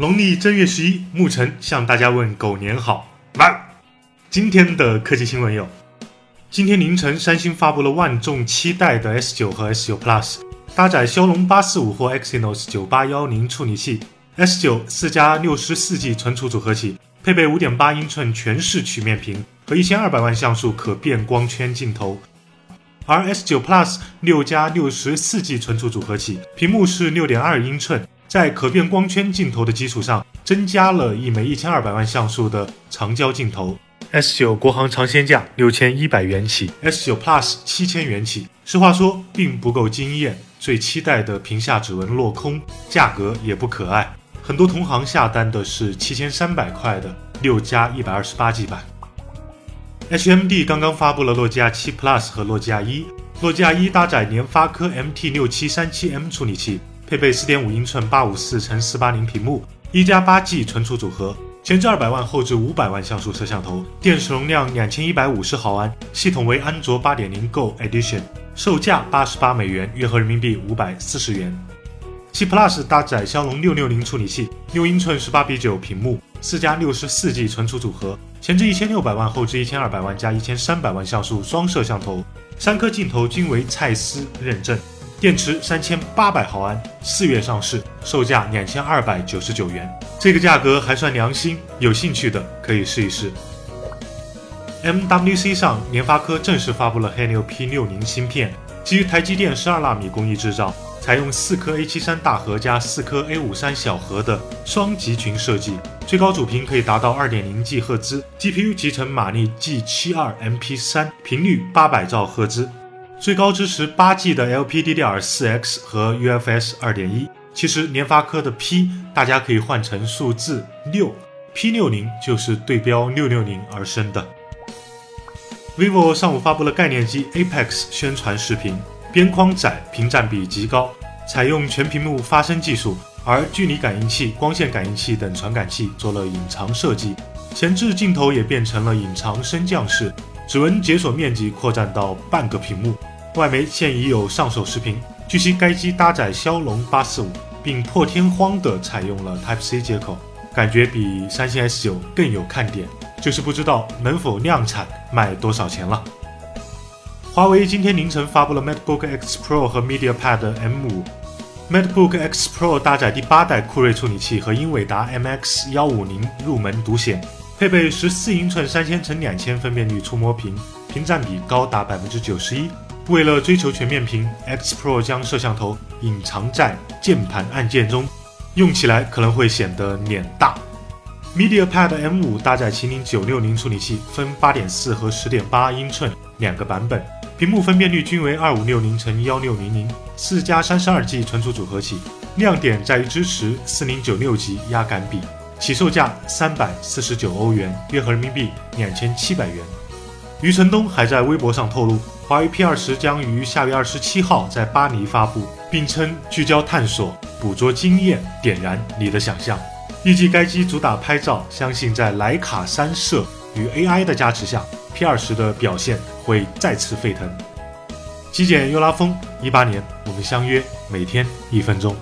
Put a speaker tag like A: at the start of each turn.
A: 农历正月十一，牧尘向大家问狗年好。来，今天的科技新闻有：今天凌晨，三星发布了万众期待的 S 九和 S 九 Plus，搭载骁龙八四五或 Exynos 九八幺零处理器，S 九四加六十四 G 存储组合起，配备五点八英寸全视曲面屏和一千二百万像素可变光圈镜头。而 S 九 Plus 六加六十四 G 存储组合起，屏幕是六点二英寸，在可变光圈镜头的基础上，增加了一枚一千二百万像素的长焦镜头。S 九国行尝鲜价六千一百元起，S 九 Plus 七千元起。实话说，并不够惊艳，最期待的屏下指纹落空，价格也不可爱。很多同行下单的是七千三百块的六加一百二十八 G 版。HMD 刚刚发布了诺基亚七 Plus 和诺基亚一，诺基亚一搭载联发科 MT 六七三七 M 处理器，配备四点五英寸八五四乘四八零屏幕，一加八 G 存储组合，前置二百万，后置五百万像素摄像头，电池容量两千一百五十毫安，系统为安卓八点零 Go Edition，售价八十八美元，约合人民币五百四十元。七 Plus 搭载骁龙六六零处理器，六英寸十八比九屏幕，四加六十四 G 存储组合。前置一千六百万，后置一千二百万加一千三百万像素双摄像头，三颗镜头均为蔡司认证，电池三千八百毫安，四月上市，售价两千二百九十九元，这个价格还算良心，有兴趣的可以试一试。MWC 上，联发科正式发布了 Helio P60 芯片，基于台积电十二纳米工艺制造。采用四颗 A73 大核加四颗 A53 小核的双集群设计，最高主频可以达到 2.0G 赫兹，GPU 集成马力 G72MP3，频率八百兆赫兹，最高支持 8G 的 LPDDR4X 和 UFS 2.1。其实联发科的 P 大家可以换成数字六，P60 就是对标660而生的。vivo 上午发布了概念机 Apex 宣传视频。边框窄，屏占比极高，采用全屏幕发声技术，而距离感应器、光线感应器等传感器做了隐藏设计，前置镜头也变成了隐藏升降式，指纹解锁面积扩展到半个屏幕。外媒现已有上手视频，据悉该机搭载骁龙八四五，并破天荒地采用了 Type C 接口，感觉比三星 S 九更有看点，就是不知道能否量产，卖多少钱了。华为今天凌晨发布了 MateBook X Pro 和 MediaPad M5。MateBook X Pro 搭载第八代酷睿处理器和英伟达 MX 幺五零入门独显，配备十四英寸三千乘两千分辨率触摸屏，屏占比高达百分之九十一。为了追求全面屏，X Pro 将摄像头隐藏在键盘按键中，用起来可能会显得脸大。MediaPad M5 搭载麒麟九六零处理器，分八点四和十点八英寸两个版本。屏幕分辨率均为二五六零乘幺六零零，四加三十二 G 存储组合起，亮点在于支持四零九六级压感比，起售价三百四十九欧元，约合人民币两千七百元。余承东还在微博上透露，华为 P 二十将于下月二十七号在巴黎发布，并称聚焦探索，捕捉惊艳，点燃你的想象。预计该机主打拍照，相信在徕卡三摄与 AI 的加持下。P 二十的表现会再次沸腾，极简又拉风。一八年，我们相约每天一分钟。